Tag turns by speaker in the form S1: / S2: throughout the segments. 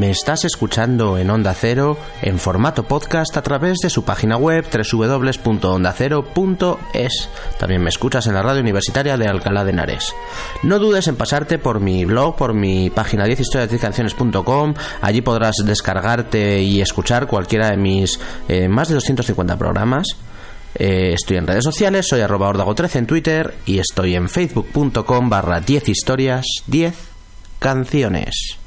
S1: Me estás escuchando en Onda Cero en formato podcast a través de su página web www.ondacero.es. También me escuchas en la radio universitaria de Alcalá de Henares. No dudes en pasarte por mi blog, por mi página 10historias10canciones.com. Allí podrás descargarte y escuchar cualquiera de mis eh, más de 250 programas. Eh, estoy en redes sociales, soy arroba ordago13 en Twitter y estoy en facebook.com barra 10 historias 10 canciones.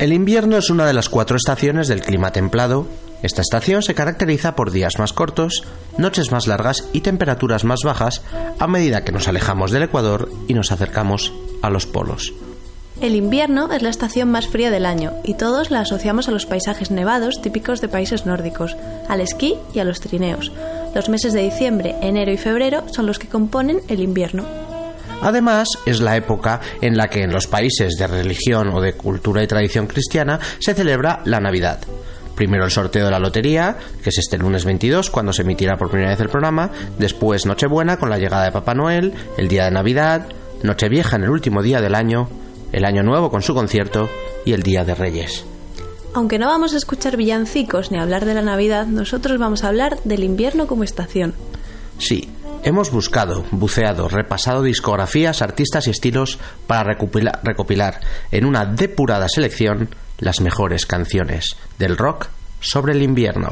S1: El invierno es una de las cuatro estaciones del clima templado. Esta estación se caracteriza por días más cortos, noches más largas y temperaturas más bajas a medida que nos alejamos del Ecuador y nos acercamos a los polos.
S2: El invierno es la estación más fría del año y todos la asociamos a los paisajes nevados típicos de países nórdicos, al esquí y a los trineos. Los meses de diciembre, enero y febrero son los que componen el invierno.
S1: Además, es la época en la que en los países de religión o de cultura y tradición cristiana se celebra la Navidad. Primero el sorteo de la lotería, que es este lunes 22, cuando se emitirá por primera vez el programa. Después Nochebuena, con la llegada de Papá Noel, el día de Navidad, Nochevieja en el último día del año, el Año Nuevo con su concierto y el Día de Reyes.
S2: Aunque no vamos a escuchar villancicos ni hablar de la Navidad, nosotros vamos a hablar del invierno como estación.
S1: Sí, Hemos buscado, buceado, repasado discografías, artistas y estilos para recopilar, recopilar, en una depurada selección las mejores canciones del rock sobre el invierno.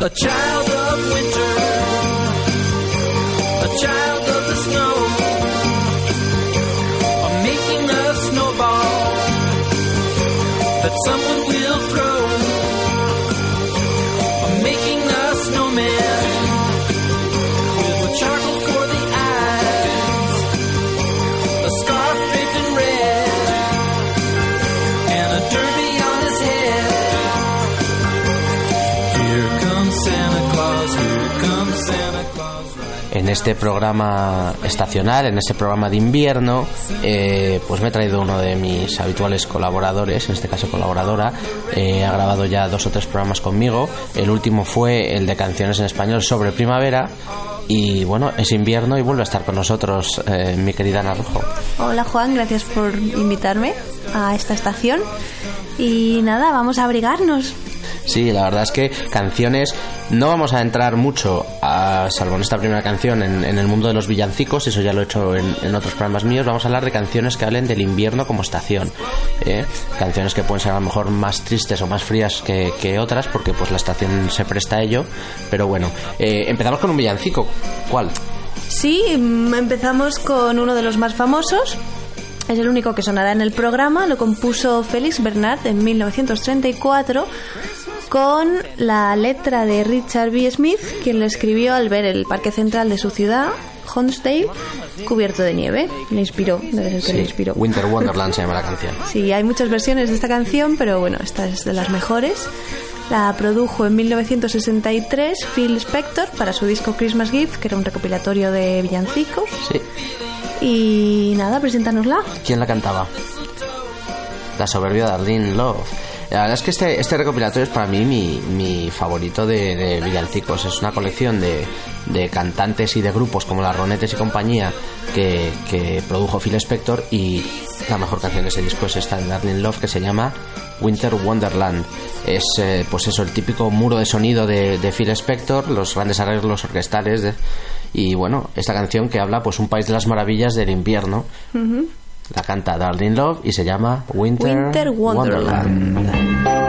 S1: En este programa estacional, en este programa de invierno, eh, pues me he traído uno de mis habituales colaboradores, en este caso colaboradora. Eh, ha grabado ya dos o tres programas conmigo. El último fue el de canciones en español sobre primavera. Y bueno, es invierno y vuelve a estar con nosotros eh, mi querida Ana Rojo.
S2: Hola Juan, gracias por invitarme a esta estación. Y nada, vamos a abrigarnos.
S1: Sí, la verdad es que canciones, no vamos a entrar mucho, a, salvo en esta primera canción, en, el mundo de los villancicos, eso ya lo he hecho en, otros programas míos, vamos a hablar de canciones que hablen del invierno como estación. ¿eh? Canciones que pueden ser a lo mejor más tristes o más frías que, otras, porque pues la estación se presta a ello, pero bueno, eh, empezamos con un villancico, ¿cuál?
S2: Sí, mm, empezamos con uno de los más famosos, es el único que sonará en el programa, lo compuso Félix Bernard en 1934 con la letra de Richard B. Smith, quien lo escribió al ver el parque central de su ciudad, Honesdale, cubierto de nieve. Le inspiró, debe ser que le inspiró.
S1: Winter Wonderland se llama la canción.
S2: Sí, hay muchas versiones de esta canción, pero bueno, esta es de las mejores. La produjo en 1963 Phil Spector para su disco Christmas Gift, que era un recopilatorio de villancicos.
S1: Sí.
S2: Y nada, preséntanosla.
S1: ¿Quién la cantaba? La soberbia Darlene Love. La verdad es que este, este recopilatorio es para mí mi, favorito de, villancicos. Es una colección de, de, cantantes y de grupos como las Ronettes y compañía que, que, produjo Phil Spector y la mejor canción de ese disco es esta de Darling Love que se llama Winter Wonderland. Es eh, pues eso, el típico muro de sonido de, de Phil Spector, los grandes arreglos orquestales y bueno, esta canción que habla pues un país de las maravillas del invierno. La canta Darling Love y se llama Winter, Wonderland.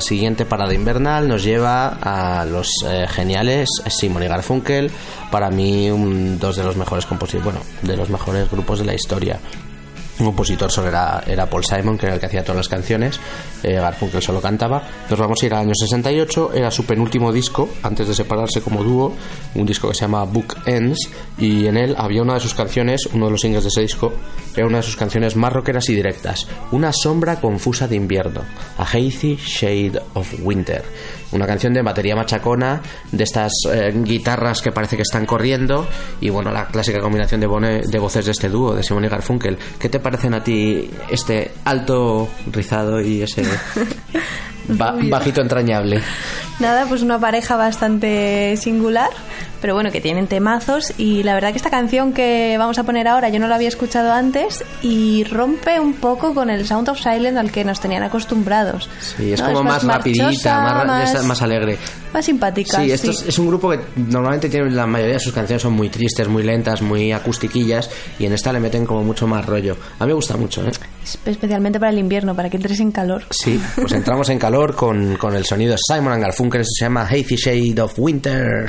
S3: Nuestra siguiente parada invernal nos lleva a los eh, geniales Simon y Garfunkel, para mí un- dos de los mejores compositores, bueno, de los mejores grupos de la historia. Un compositor solo era, era Paul Simon, que era el que hacía todas las canciones, eh, Garfunkel solo cantaba. Nos vamos a ir al año 68, era su penúltimo disco, antes de separarse como dúo, un disco que se llama Book Ends, y en él había una de sus canciones, uno de los singles de ese disco, era una de sus canciones más rockeras y directas, Una sombra confusa de invierno, A Hazy Shade of Winter. Una canción de batería machacona, de estas eh, guitarras que parece que están corriendo, y bueno, la clásica combinación de, bone- de voces de este dúo, de Simon y Garfunkel. ¿Qué te parecen a ti este alto rizado y ese ba- bajito entrañable?
S2: Nada, pues una pareja bastante singular, pero bueno, que tienen temazos y la verdad que esta canción que vamos a poner ahora yo no la había escuchado antes y rompe un poco con el Sound of Silence al que nos tenían acostumbrados.
S3: Sí, es
S2: ¿no?
S3: como más, rapidita,
S2: marchosa,
S3: más, ra-
S2: más,
S3: más alegre.
S2: más simpática.
S3: Sí, esto Es, es un grupo que normalmente tiene la mayoría de sus canciones son muy tristes, muy lentas, muy acustiquillas y en esta le meten como mucho más rollo. A mí me gusta mucho, ¿eh?
S2: Especialmente para el invierno, para que entres en calor.
S3: Sí, pues entramos en calor con, con el sonido de Simon and Garfunkel, se llama Hazy Shade of Winter.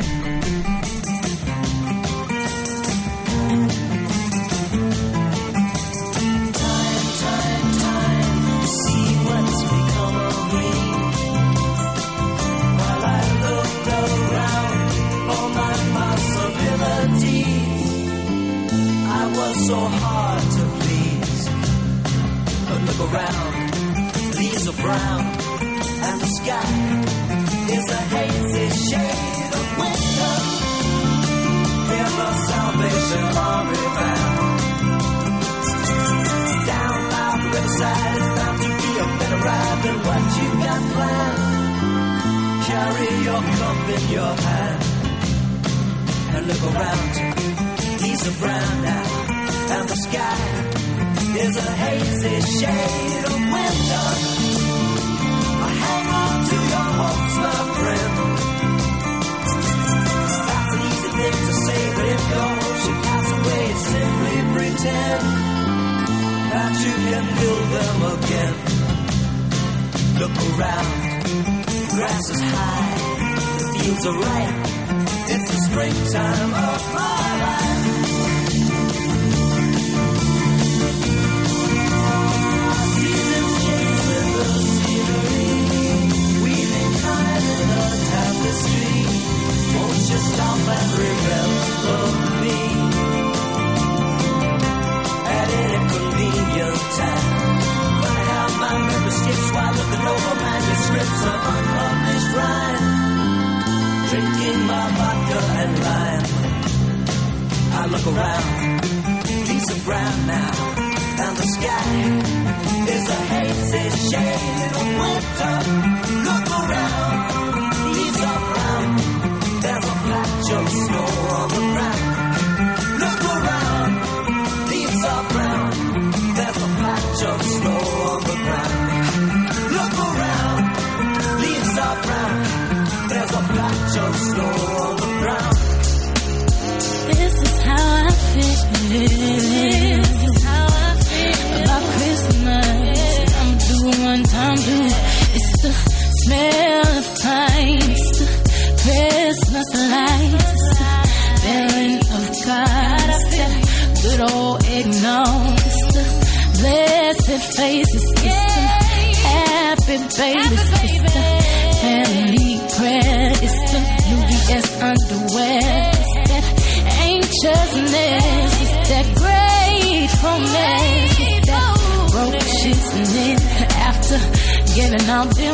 S4: Paradise.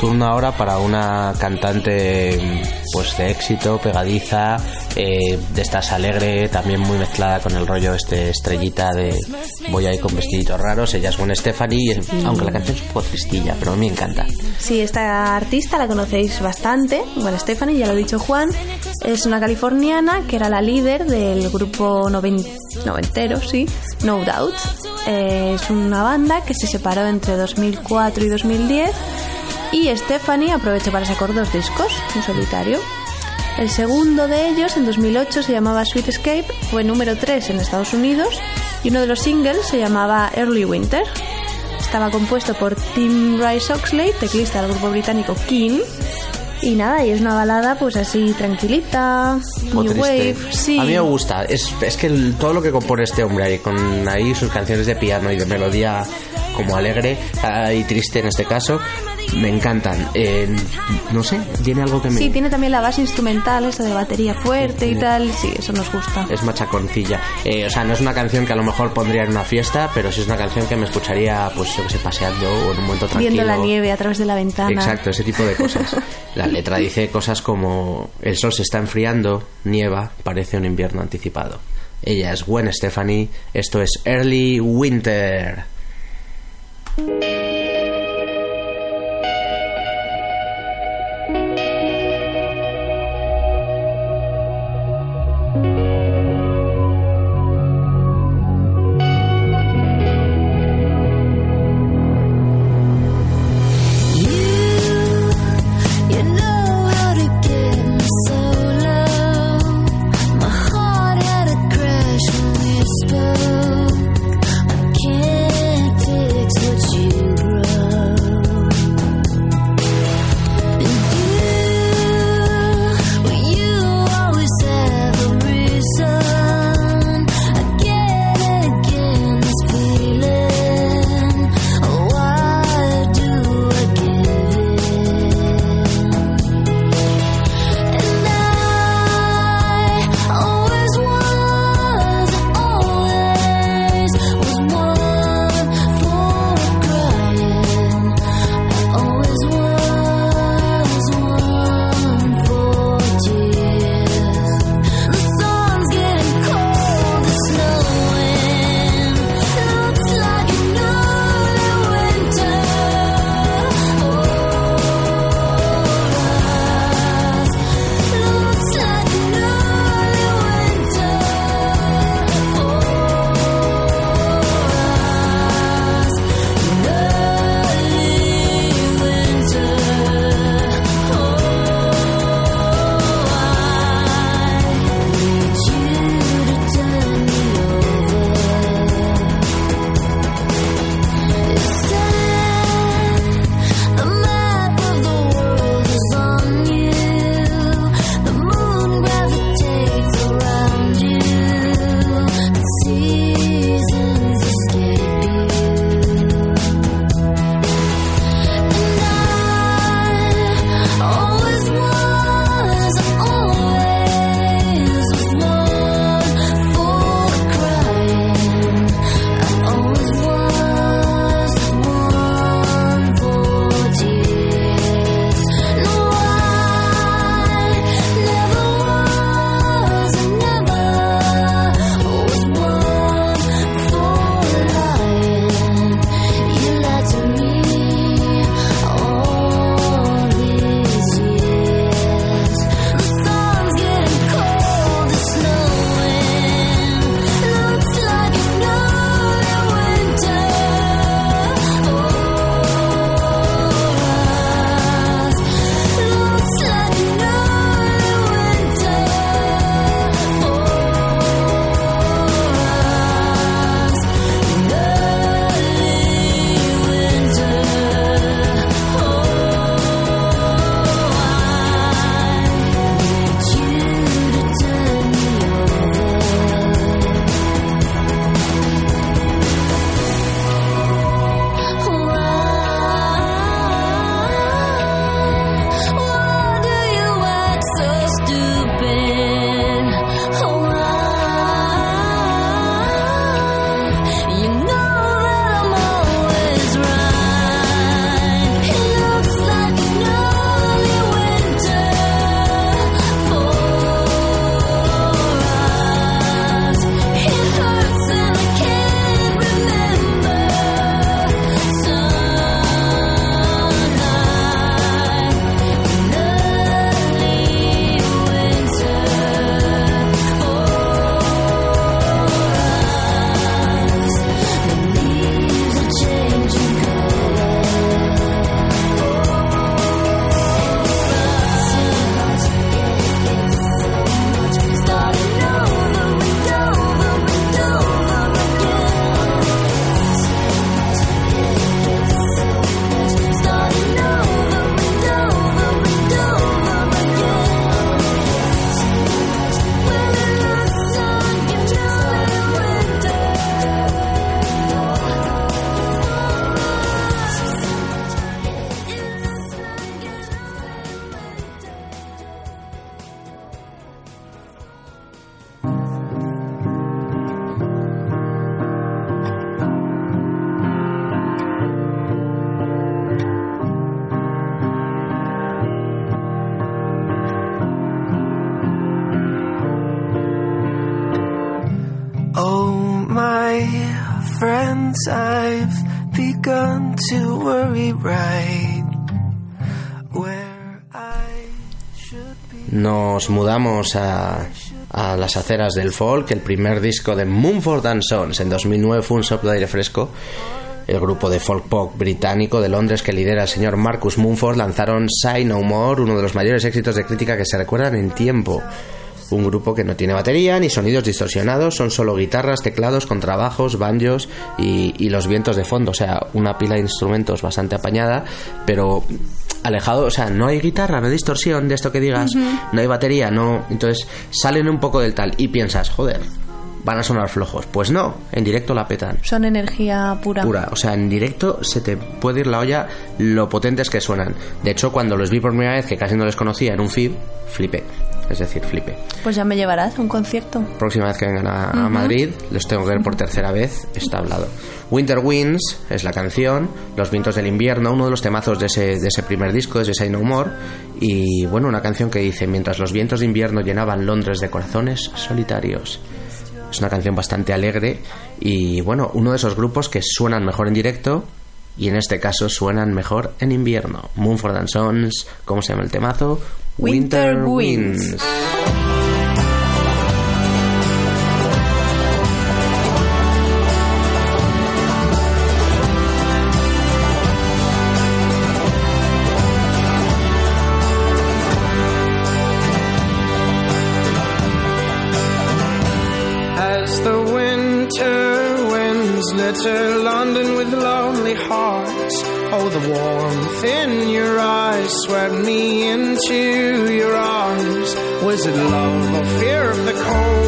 S1: Turno ahora para una cantante pues de éxito, pegadiza, eh, de estas alegre, también muy mezclada con el rollo este estrellita de voy ahí con vestiditos raros. Ella es Gwen Stefani, y- aunque la canción es un poco tristilla, pero a mí me encanta.
S2: Sí, esta artista la conocéis bastante, bueno, Stephanie, ya lo ha dicho Juan, es una californiana que era la líder del grupo noven- noventero, sí, No Doubt. Eh, es una banda que se separó entre 2004 y 2010 y Stephanie aprovechó para sacar dos discos en solitario. El segundo de ellos, en 2008, se llamaba Sweet Escape, fue número 3 en Estados Unidos y uno de los singles se llamaba Early Winter. Estaba compuesto por Tim Rice Oxley, teclista del grupo británico King. Y nada, y es una balada pues así tranquilita, new
S1: triste.
S2: wave, sí.
S1: A mí me gusta. Es, es que el- todo lo que compone este hombre ahí, con ahí sus canciones de piano y de melodía como alegre y triste en este caso, me encantan. Eh, no sé, tiene algo que me...
S2: Sí, tiene también la base instrumental, esa de batería fuerte y tal, sí, eso nos gusta.
S1: Es machaconcilla. Eh, o sea, no es una canción que a lo mejor pondría en una fiesta, pero sí es una canción que me escucharía, pues yo que sé, paseando o en un momento tranquilo.
S2: Viendo la nieve a través de la ventana.
S1: Exacto, ese tipo de cosas. La letra dice cosas como el sol se está enfriando, nieva, parece un invierno anticipado. Ella es Gwen Stefani, esto es Early Winter.
S5: 嗯。
S1: Nos mudamos a, las aceras del folk. El primer disco de Mumford and Sons en 2009 fue un soplo de aire fresco. El grupo de folk pop británico de Londres que lidera el señor Marcus Mumford lanzaron Say No More, uno de los mayores éxitos de crítica que se recuerdan en tiempo. Un grupo que no tiene batería ni sonidos distorsionados, son solo guitarras, teclados, contrabajos, banjos y, y los vientos de fondo. O sea, una pila de instrumentos bastante apañada, pero alejado, o sea, no hay guitarra, no hay distorsión de esto que digas, no hay batería, no. Entonces salen un poco del tal y piensas, joder, van a sonar flojos. Pues no, en directo la petan.
S2: Son energía pura.
S1: Pura, o sea, en directo se te puede ir la olla lo potentes que suenan. De hecho, cuando los vi por primera vez, que casi no les conocía en un feed, flipé. Es decir, flipé.
S2: Pues ya me llevarás a un concierto.
S1: Próxima vez que vengan a, a Madrid, los tengo que ver por tercera vez, está hablado. Winter Winds es la canción, Los vientos del invierno, uno de los temazos de ese, de ese primer disco, de ese Say No More. Y bueno, una canción que dice: Mientras los vientos de invierno llenaban Londres de corazones solitarios. Es una canción bastante alegre y bueno, uno de esos grupos que suenan mejor en directo y en este caso suenan mejor en invierno. Moonford and Sons, ¿cómo se llama el temazo?
S2: Winter Winds.
S5: As the winter winds litter London with lonely hearts. Oh, the warmth in your swept me into your arms. Was it love or fear of the cold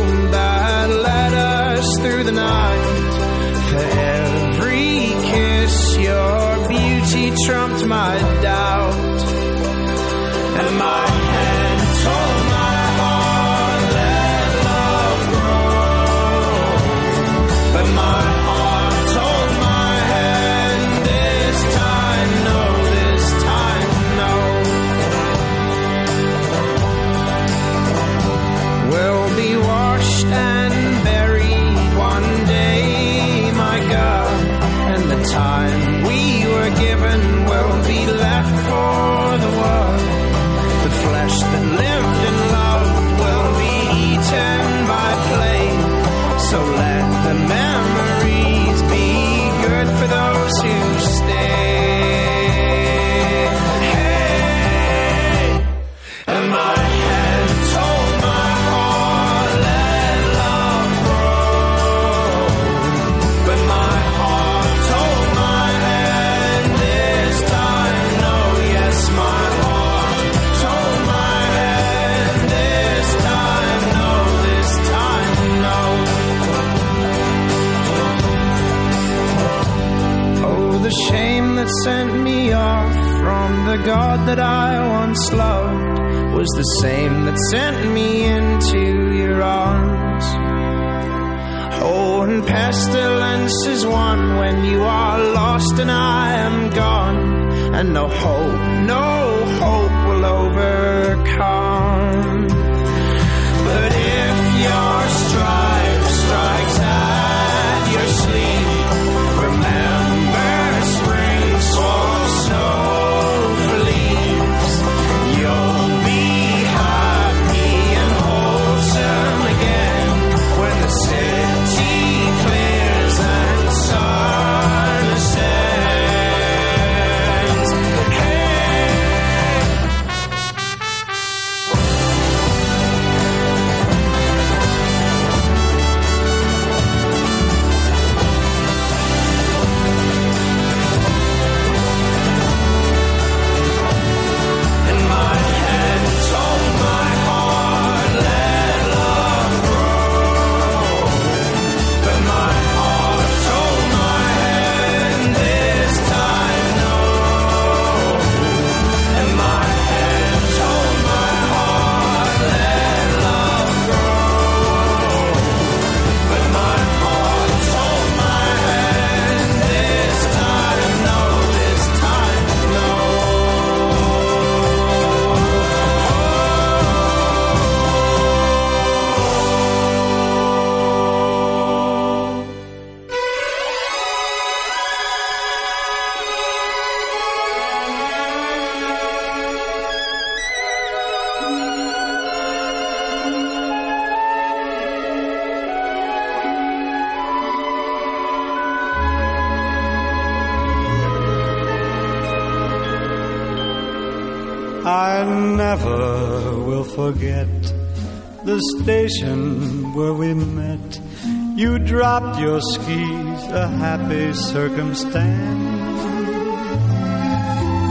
S6: dropped your skis, a happy circumstance.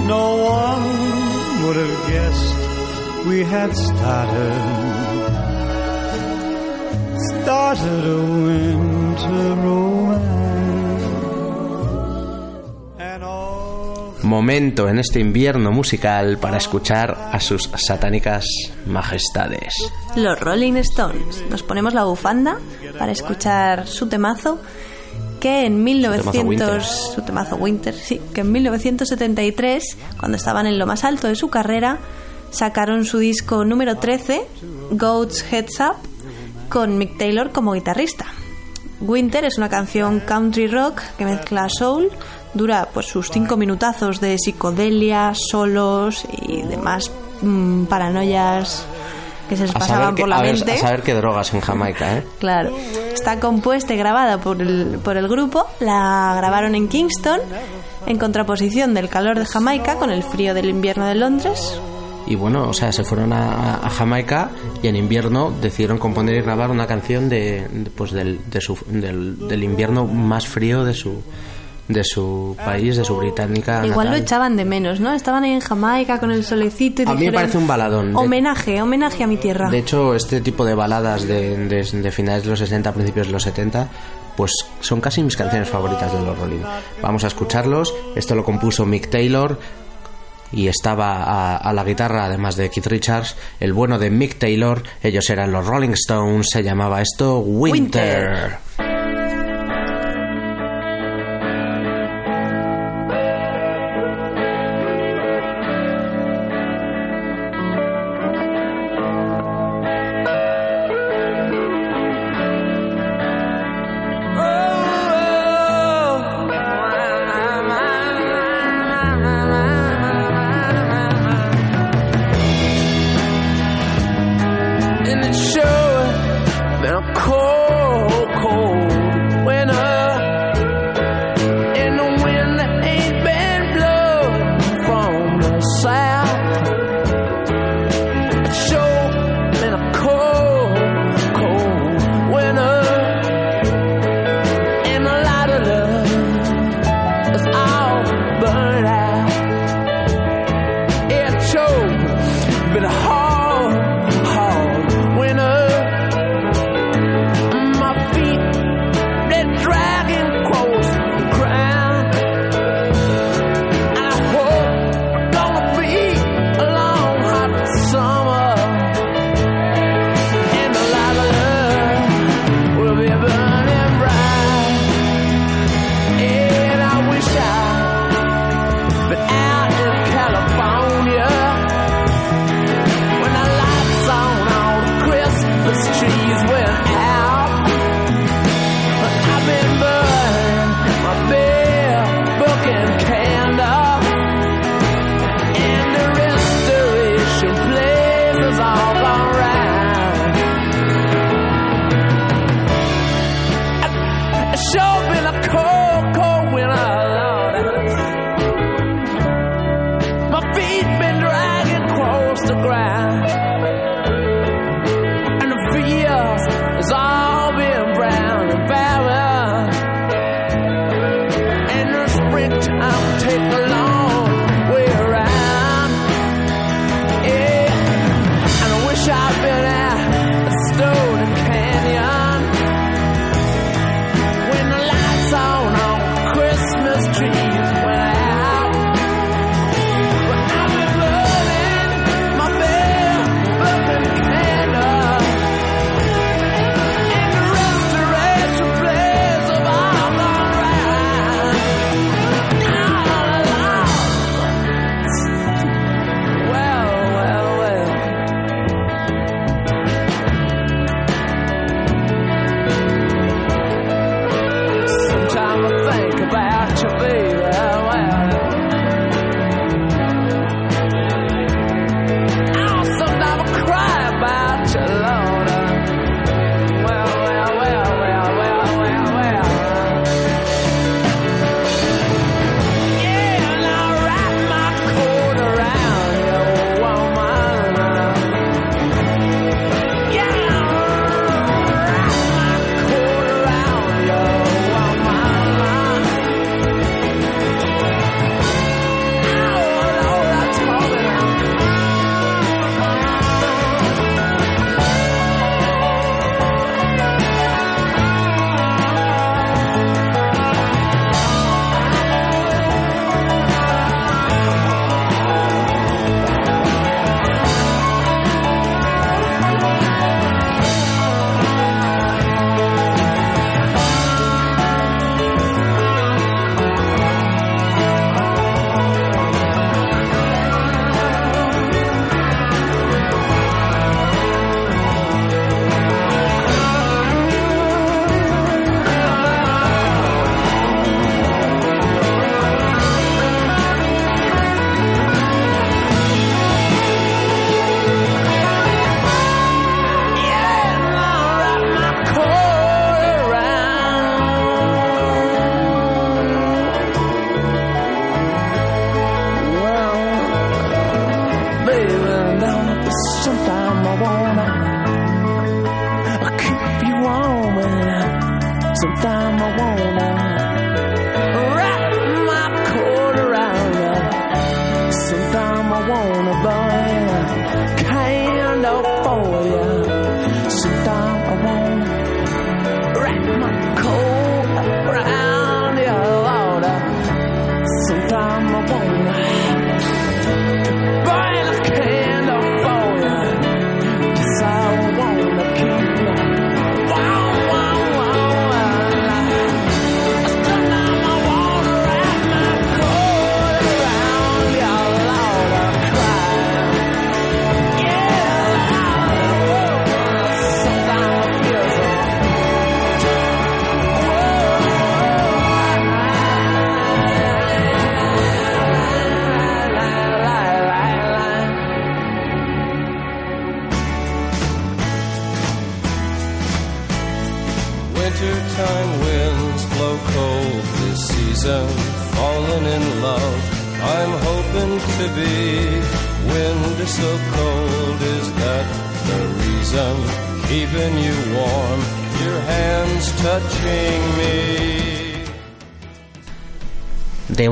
S6: No one would have guessed we had started. Started a winter romance. And all
S7: Momento en este invierno musical para escuchar a sus satánicas majestades.
S2: Los Rolling Stones. Nos ponemos la bufanda para escuchar su temazo que en 1900
S7: Winter.
S2: su temazo Winter, sí, que en 1973, cuando estaban en lo más alto de su carrera, sacaron su disco número 13, Goats Heads Up, con Mick Taylor como guitarrista. Winter es una canción country rock que mezcla soul, dura pues sus cinco minutazos de psicodelia, solos y demás mm, paranoias que se les pasaban por la
S7: a ver-
S2: mente.
S7: a saber qué drogas en Jamaica, ¿eh?
S2: Claro. Está compuesta y grabada por el, por el grupo. La grabaron en Kingston, en contraposición del calor de Jamaica con el frío del invierno de Londres.
S7: Y bueno, o sea, se fueron a, a Jamaica y en invierno decidieron componer y grabar una canción de, de, pues del, de su- del, del invierno más frío de su de su país, de su británica.
S2: Igual lo echaban de menos, ¿no? Estaban ahí en Jamaica con el solecito y
S7: A mí me parece un baladón.
S2: Homenaje, homenaje a mi tierra.
S7: De hecho, este tipo de baladas de, de- de finales de los 60, principios de los 70, pues son casi mis canciones favoritas de los Rolling. Vamos a escucharlos. Esto lo compuso Mick Taylor y estaba a, a la guitarra, además de Keith Richards, el bueno de Mick Taylor. Ellos eran los Rolling Stones. Se llamaba esto Winter.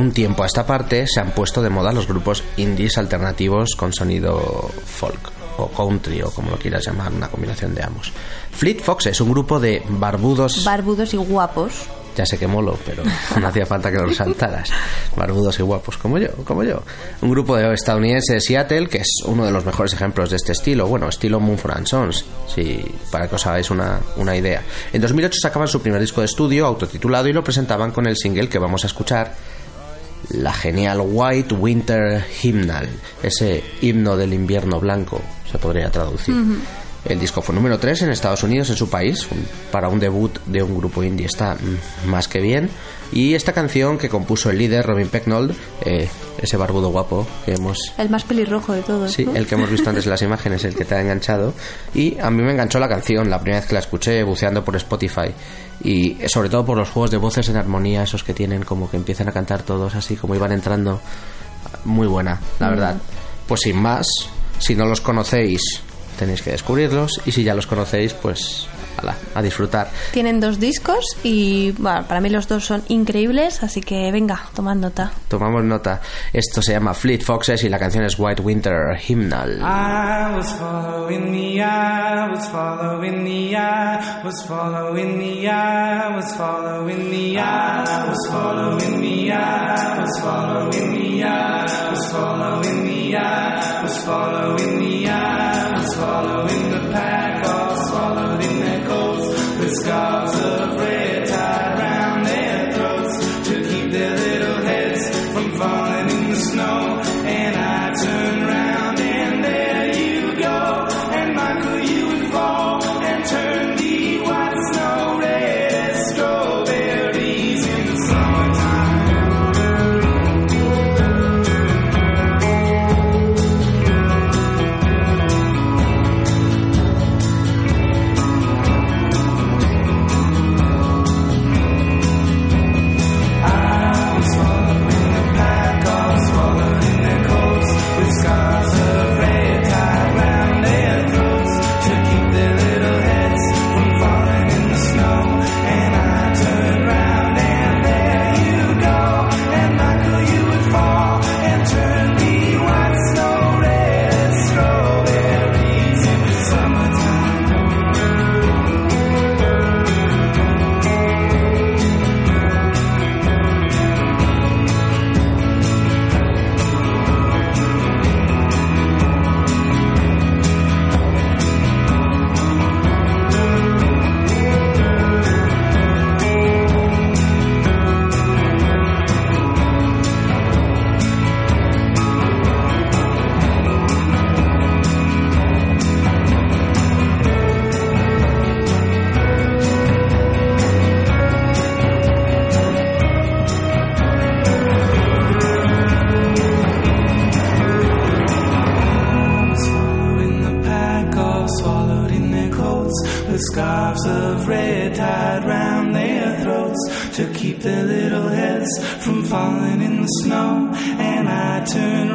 S1: Un tiempo a esta parte se han puesto de moda los grupos indies alternativos con sonido folk o country o como lo quieras llamar, una combinación de ambos. Fleet Foxes, un grupo de barbudos
S2: Barbudos y guapos.
S1: Ya sé que molo, pero no hacía falta que lo resaltaras. Barbudos y guapos, como yo, como yo. Un grupo de estadounidense de Seattle, que es uno de los mejores ejemplos de este estilo. Bueno, estilo Moonford and Sons, si, para que os hagáis una, una idea. En 2008 sacaban su primer disco de estudio, autotitulado, y lo presentaban con el single que vamos a escuchar, la genial White Winter Hymnal, ese himno del invierno blanco, se podría traducir. El disco fue número 3 en Estados Unidos, en su país, para un debut de un grupo indie está mm, más que bien. Y esta canción que compuso el líder Robin Pecknold, eh, ese barbudo guapo que hemos
S2: El más pelirrojo de todos.
S1: Sí,
S2: ¿no?
S1: el que hemos visto antes en las imágenes, el que te ha enganchado. Y a mí me enganchó la canción la primera vez que la escuché buceando por Spotify. Y sobre todo por los juegos de voces en armonía, esos que tienen como que empiezan a cantar todos así, como iban entrando. Muy buena, la verdad. Pues sin más, si no los conocéis, tenéis que descubrirlos y si ya los conocéis, pues ala, a disfrutar.
S2: Tienen dos discos y bueno, para mí los dos son increíbles, así que venga, tomad nota.
S1: Tomamos nota. Esto se llama Fleet Foxes y la canción es White Winter Hymnal.
S5: Was following the was following the. Snow. And I turn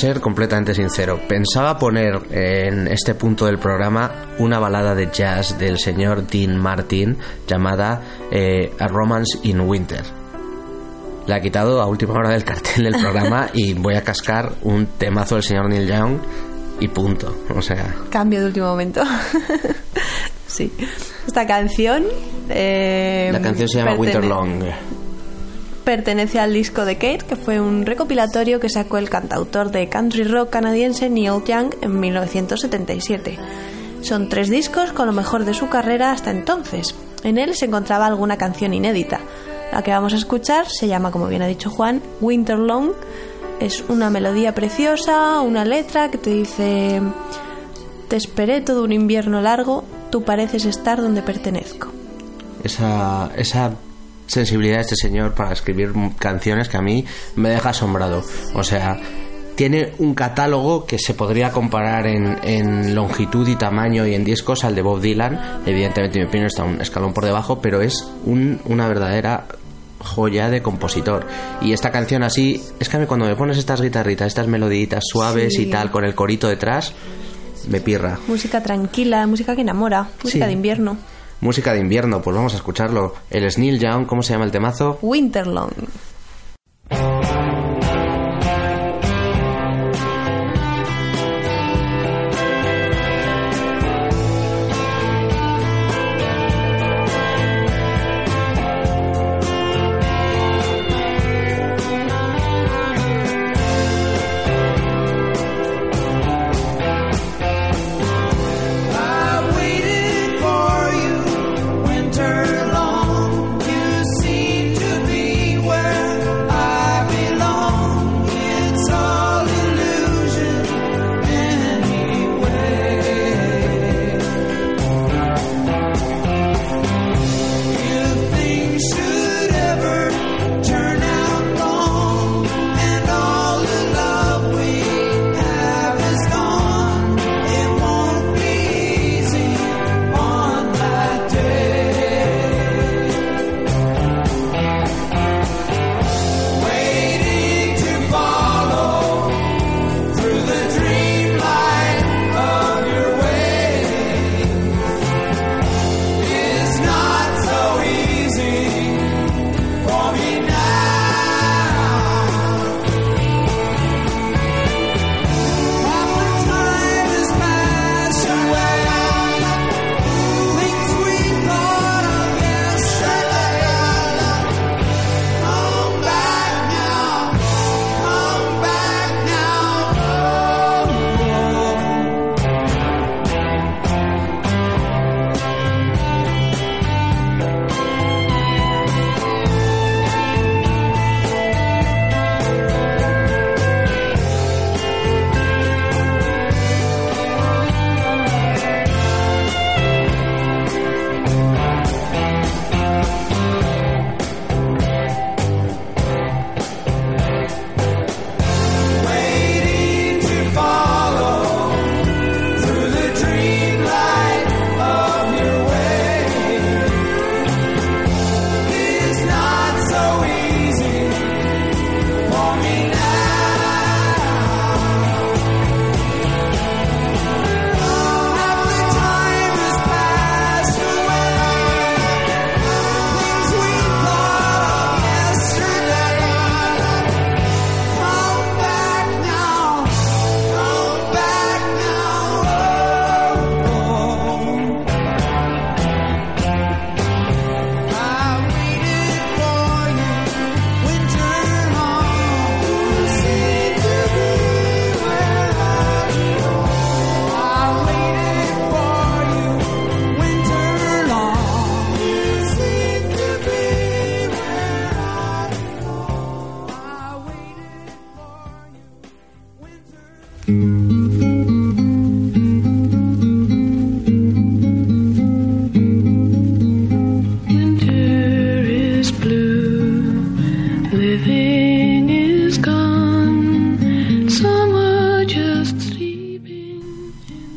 S1: ser completamente sincero. Pensaba poner en este punto del programa una balada de jazz del señor Dean Martin llamada eh, A Romance in Winter. La he quitado a última hora del cartel del programa y voy a cascar un temazo del señor Neil Young y punto. O sea,
S2: Cambio de último momento. sí. Esta canción. eh,
S1: la canción se llama Winter Long.
S2: Pertenece al disco de Kate, que fue un recopilatorio que sacó el cantautor de country rock canadiense Neil Young en 1977. Son tres discos con lo mejor de su carrera hasta entonces. En él se encontraba alguna canción inédita. La que vamos a escuchar se llama, como bien ha dicho Juan, Winter Long. Es una melodía preciosa, una letra que te dice: Te esperé todo un invierno largo, tú pareces estar donde pertenezco.
S1: esa, esa sensibilidad de este señor para escribir canciones que a mí me deja asombrado. O sea, tiene un catálogo que se podría comparar en, en longitud y tamaño y en discos al de Bob Dylan. Evidentemente, mi opinión está un escalón por debajo, pero es un- una verdadera joya de compositor. Y esta canción así, es que a mí cuando me pones estas guitarritas, estas meloditas suaves
S2: Sí.
S1: y tal, con el corito detrás, me pirra.
S2: Música tranquila, música que enamora, música
S1: Sí.
S2: de invierno.
S1: Música de invierno, pues vamos a escucharlo. El Neil Young, ¿cómo se llama el temazo?
S2: Winterlong.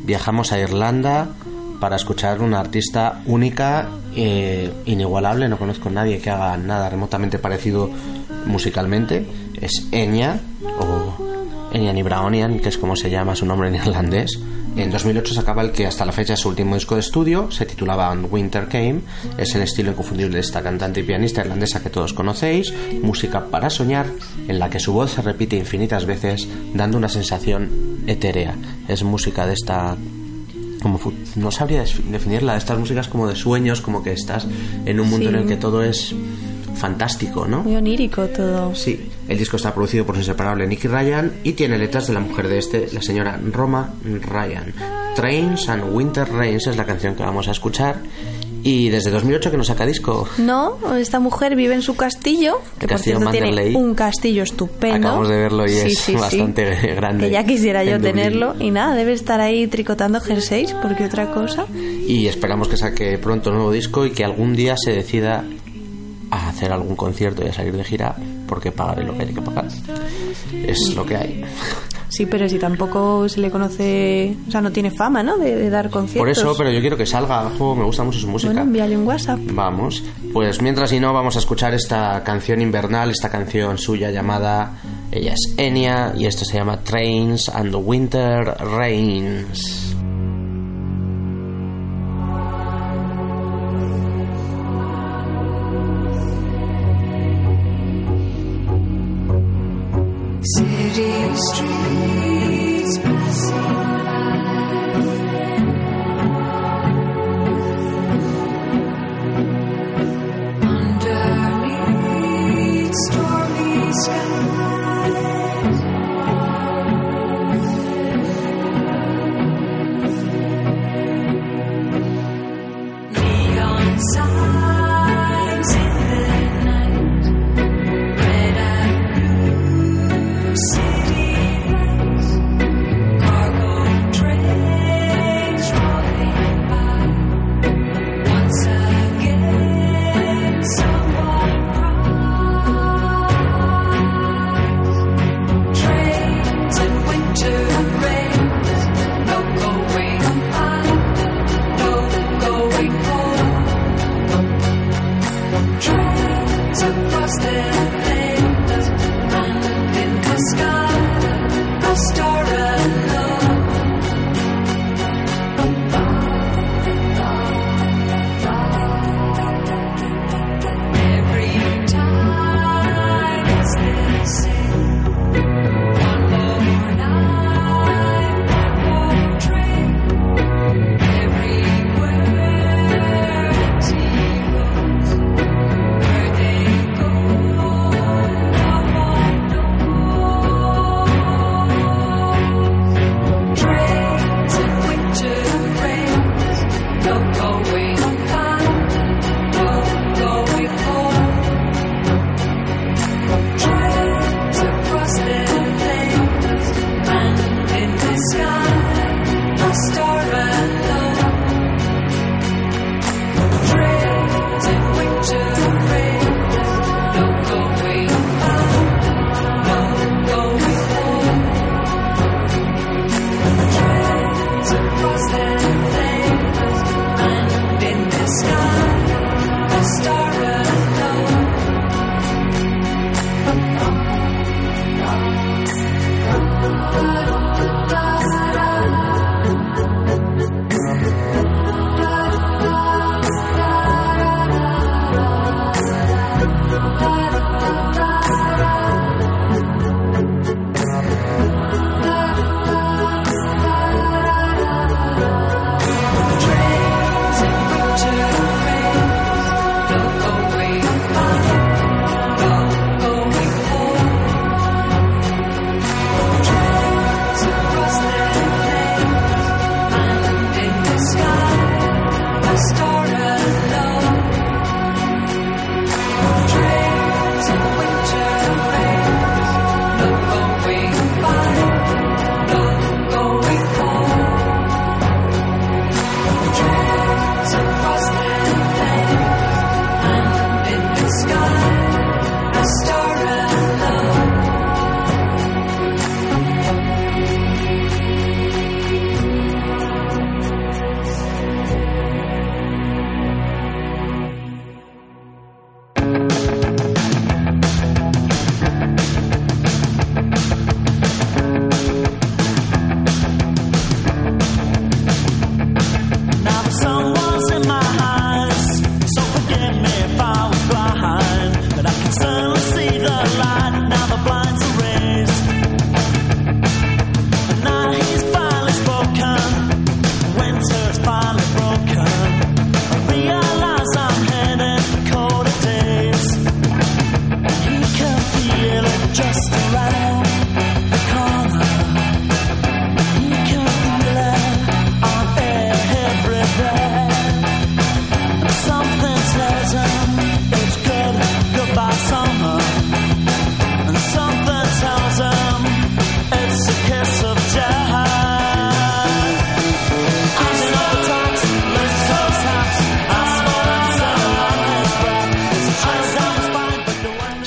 S1: Viajamos a Irlanda para escuchar una artista única, eh, inigualable. No conozco a nadie que haga nada remotamente parecido musicalmente. Es Enya, o Enya Nibraonian, que es como se llama su nombre en irlandés. En 2008 sacaba el que hasta la fecha es su último disco de estudio, se titulaba Winter Came, es el estilo inconfundible de esta cantante y pianista irlandesa que todos conocéis, música para soñar, en la que su voz se repite infinitas veces, dando una sensación etérea. Es música de esta como no sabría definirla, estas músicas como de sueños, como que estás en un mundo
S2: Sí.
S1: en el que todo es fantástico, ¿no?
S2: Muy onírico todo.
S1: Sí, el disco está producido por su inseparable Nicky Ryan y tiene letras de la mujer de este, la señora Roma Ryan. Trains and Winter Rains es la canción que vamos a escuchar y desde 2008 que no saca disco.
S2: No, esta mujer vive en su castillo, que por
S1: Castillo
S2: cierto tiene un castillo estupendo.
S1: Acabamos de verlo y es bastante grande
S2: Que ya quisiera yo tenerlo. Y nada, debe estar ahí tricotando jerseys, porque otra cosa.
S1: Y esperamos que saque pronto un nuevo disco y que algún día se decida a hacer algún concierto y a salir de gira porque pagaré lo que hay que pagar. Es lo que hay.
S2: Sí, pero si tampoco se le conoce, o sea, no tiene fama, ¿no? De, de dar conciertos.
S1: Por eso, pero yo quiero que salga al juego, me gusta mucho su música.
S2: Bueno, envíale un WhatsApp.
S1: Vamos, pues mientras y no vamos a escuchar esta canción invernal, esta canción suya llamada, ella es Enya y esto se llama Trains and the Winter Rains.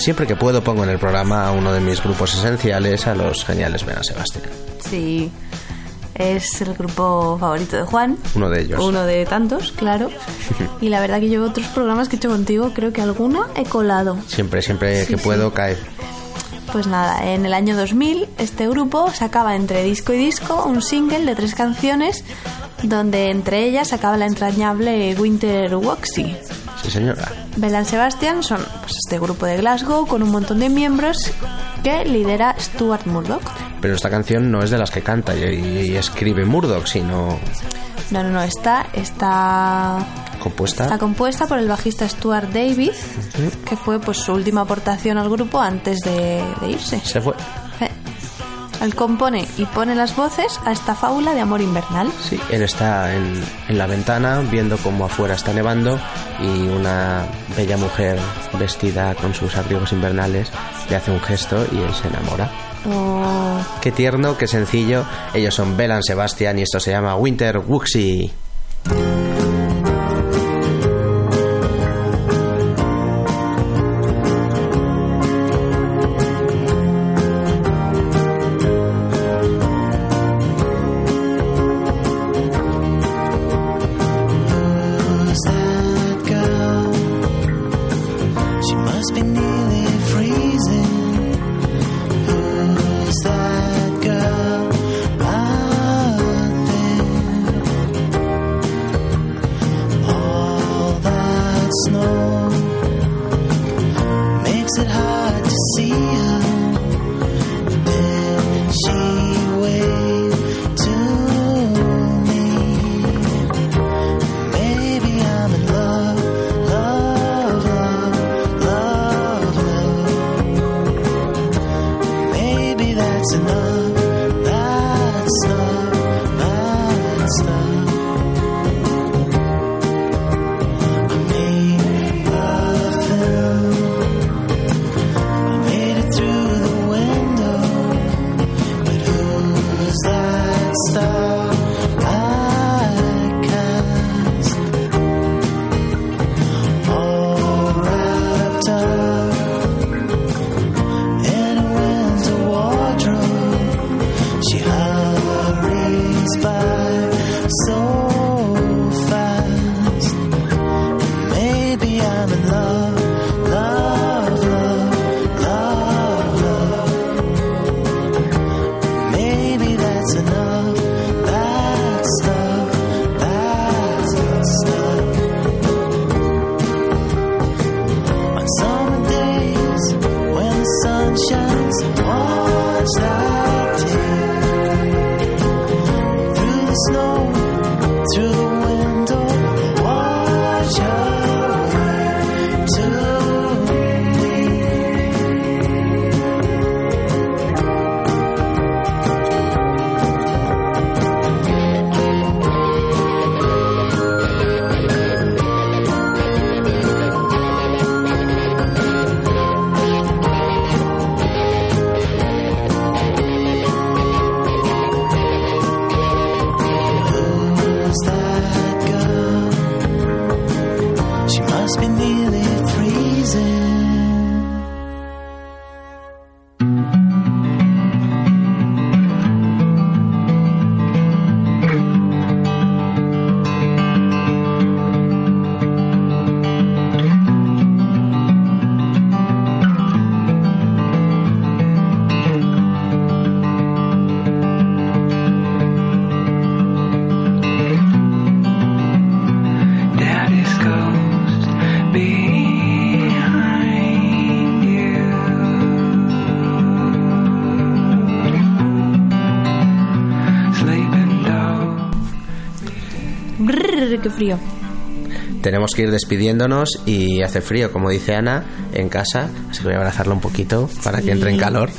S8: Siempre que puedo pongo en el programa a uno de mis grupos esenciales, a los geniales Bena Sebastián.
S2: Sí, es el grupo favorito de Juan.
S8: Uno de ellos.
S2: Uno de tantos, claro. Y la verdad que yo otros programas que he hecho contigo, creo que alguno he colado.
S8: Siempre, siempre
S2: Sí,
S8: que
S2: sí.
S8: puedo cae.
S2: Pues nada, en el año 2000 este grupo sacaba entre disco y disco un single de tres canciones donde entre ellas sacaba la entrañable Winter Waxy.
S8: Sí, señora.
S2: Belan Sebastian son pues, este grupo de Glasgow con un montón de miembros que lidera Stuart Murdoch.
S8: Pero esta canción no es de las que canta y, y escribe Murdoch, sino
S2: No, no, no, está, está,
S8: compuesta.
S2: está compuesta por el bajista Stuart Davis, que fue pues su última aportación al grupo antes de, de irse.
S8: Se fue.
S2: Él compone y pone las voces a esta fábula de amor invernal.
S8: Sí, él está en, en la ventana viendo cómo afuera está nevando y una bella mujer vestida con sus abrigos invernales le hace un gesto y él se enamora.
S2: Oh,
S8: Qué tierno, qué sencillo. Ellos son Belan Sebastian y esto se llama Winter Wuxi.
S2: Frío.
S8: Tenemos que ir despidiéndonos y hace frío, como dice Ana, en casa, así que voy a abrazarla un poquito para que entre en calor.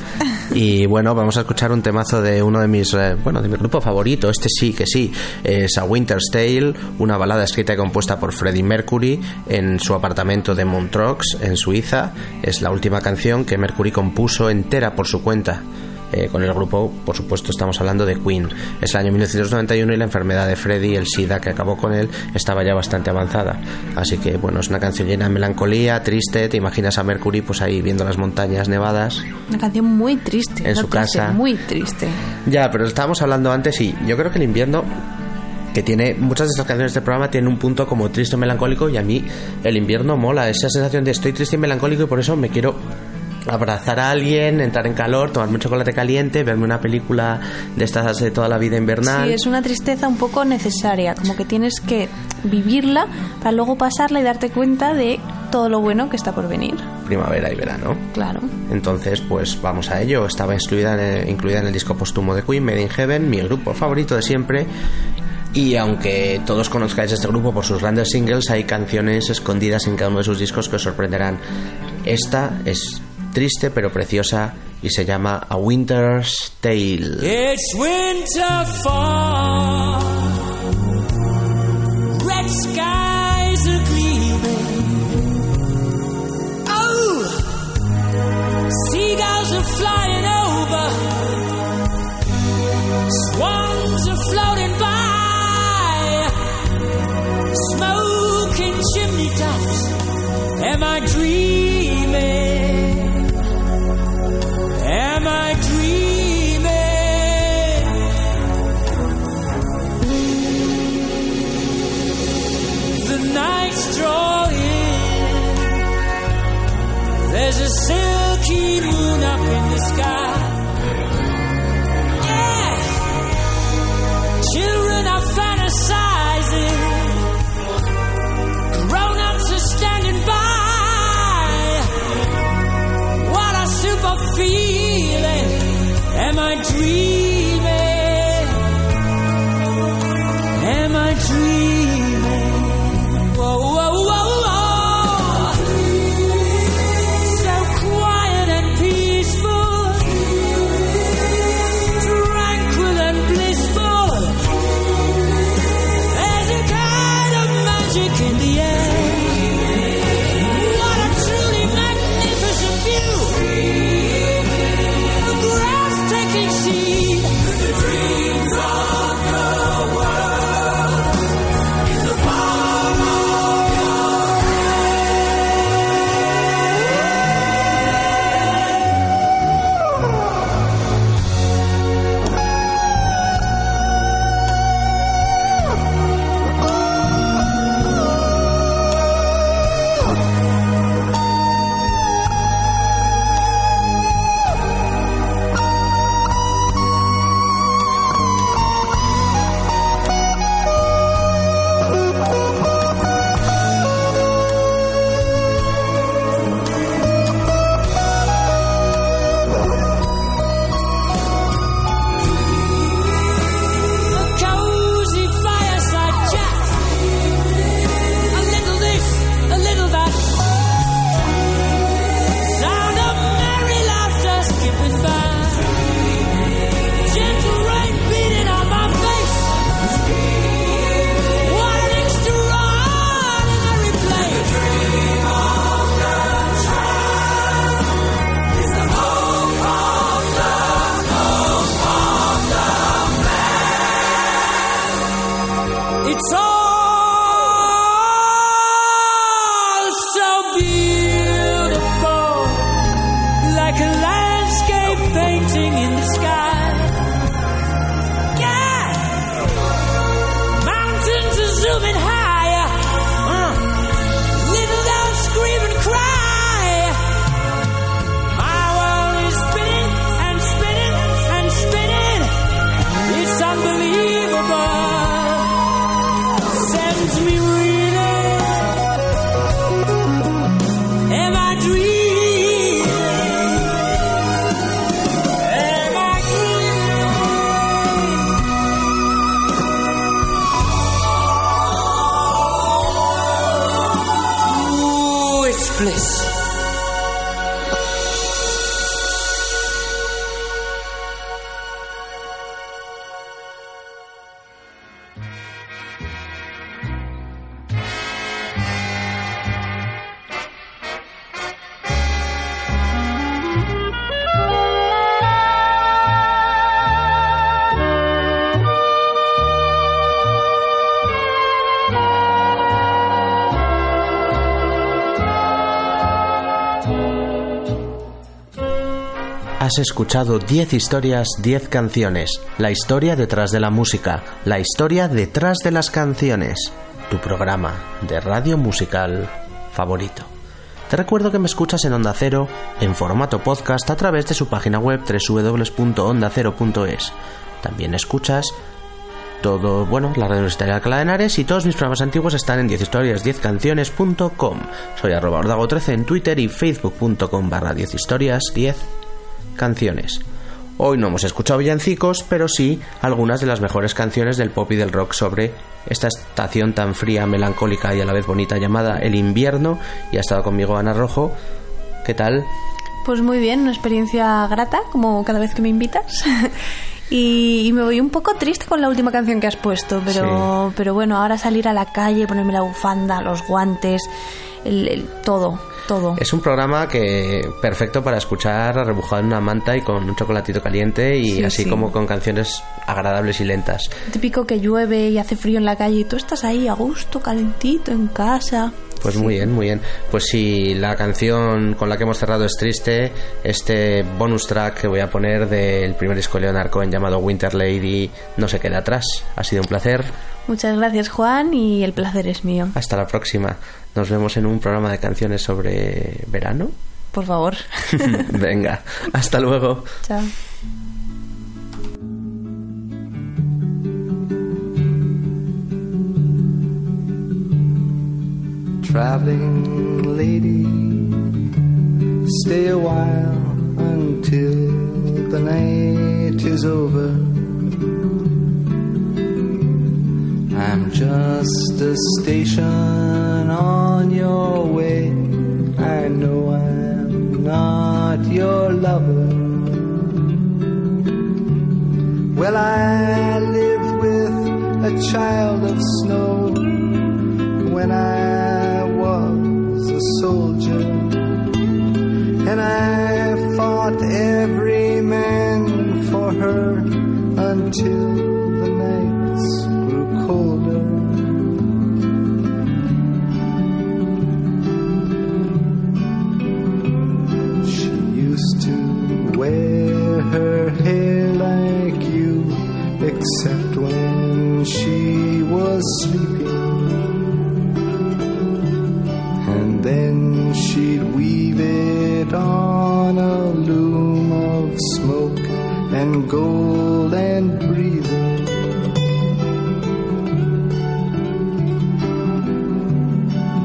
S8: Y bueno, vamos a escuchar un temazo de uno de mis, eh, bueno, de mi grupo favorito, este sí que sí, es A Winter's Tale, una balada escrita y compuesta por Freddie Mercury en su apartamento de Montreux, en Suiza. Es la última canción que Mercury compuso entera por su cuenta.
S1: Eh, con el grupo, por supuesto, estamos hablando de Queen. Es el año 1991 y la enfermedad de Freddie, el SIDA que acabó con él, estaba ya bastante avanzada. Así que, bueno, es una canción llena de melancolía, triste. Te imaginas a Mercury pues ahí viendo las montañas nevadas.
S2: Una canción muy triste.
S1: En
S2: no
S1: su
S2: triste,
S1: casa.
S2: Muy triste.
S1: Ya, pero estábamos hablando antes y yo creo que el invierno que tiene muchas de estas canciones de este programa tienen un punto como triste o melancólico y a mí el invierno mola esa sensación de estoy triste y melancólico y por eso me quiero abrazar a alguien, entrar en calor, tomarme un chocolate caliente, verme una película de estas de toda la vida invernal.
S2: Sí, es una tristeza un poco necesaria, como que tienes que vivirla para luego pasarla y darte cuenta de todo lo bueno que está por venir.
S1: Primavera y verano.
S2: Claro.
S1: Entonces, pues vamos a ello. Estaba incluida en el, incluida en el disco póstumo de Queen, Made in Heaven, mi grupo favorito de siempre. Y aunque todos conozcáis este grupo por sus grandes singles, hay canciones escondidas en cada uno de sus discos que os sorprenderán. Esta es triste pero preciosa y se llama A Winter's Tale.
S7: It's winter. Red skies are. Oh,
S1: Has escuchado 10 historias, 10 canciones. La historia detrás de la música, la historia detrás de las canciones. Tu programa de radio musical favorito. Te recuerdo que me escuchas en Onda Cero en formato podcast a través de su página web www.ondacero.es. También escuchas todo, bueno, la radio universitaria de Henares y todos mis programas antiguos están en 10historias10canciones.com. Soy arroba ordago13 en Twitter y facebook.com barra 10historias10 canciones. Hoy no hemos escuchado villancicos, pero sí algunas de las mejores canciones del pop y del rock sobre esta estación tan fría, melancólica y a la vez bonita llamada el invierno. Y ha estado conmigo Ana Rojo. ¿Qué tal?
S2: Pues muy bien, una experiencia grata, como cada vez que me invitas. y, y me voy un poco triste con la última canción que has puesto, pero, pero bueno, ahora salir a la calle, ponerme la bufanda, los guantes, el, el- todo, todo.
S1: Es un programa que perfecto para escuchar rebujado en una manta y con un chocolatito caliente y
S2: Sí,
S1: así
S2: sí.
S1: como con canciones agradables y lentas.
S2: Típico que llueve y hace frío en la calle y tú estás ahí a gusto, calentito, en casa.
S1: Pues muy bien, muy bien. Pues si la canción con la que hemos cerrado es triste, este bonus track que voy a poner del primer disco de Leonard Cohen llamado Winter Lady no se queda atrás. Ha sido un placer.
S2: Muchas gracias Juan y el placer es mío.
S1: Hasta la próxima. Nos vemos en un programa de canciones sobre verano.
S2: Por favor.
S1: Venga, hasta luego.
S2: Chao.
S9: Traveling lady, stay a while until the night is over. I'm just a station on your way. I know I'm not your lover. Well, I live with a child of snow when I soldier. And I fought every man for her until the nights grew colder. She used to wear her hair like you, except gold and breathing.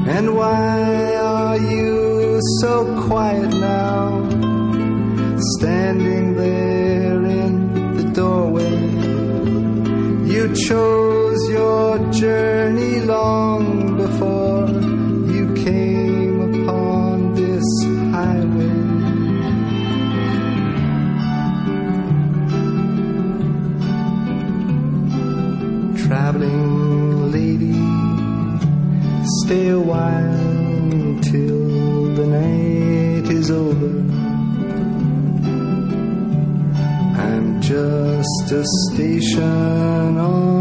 S9: And why are you so quiet now? Standing there in the doorway. You chose your journey a station on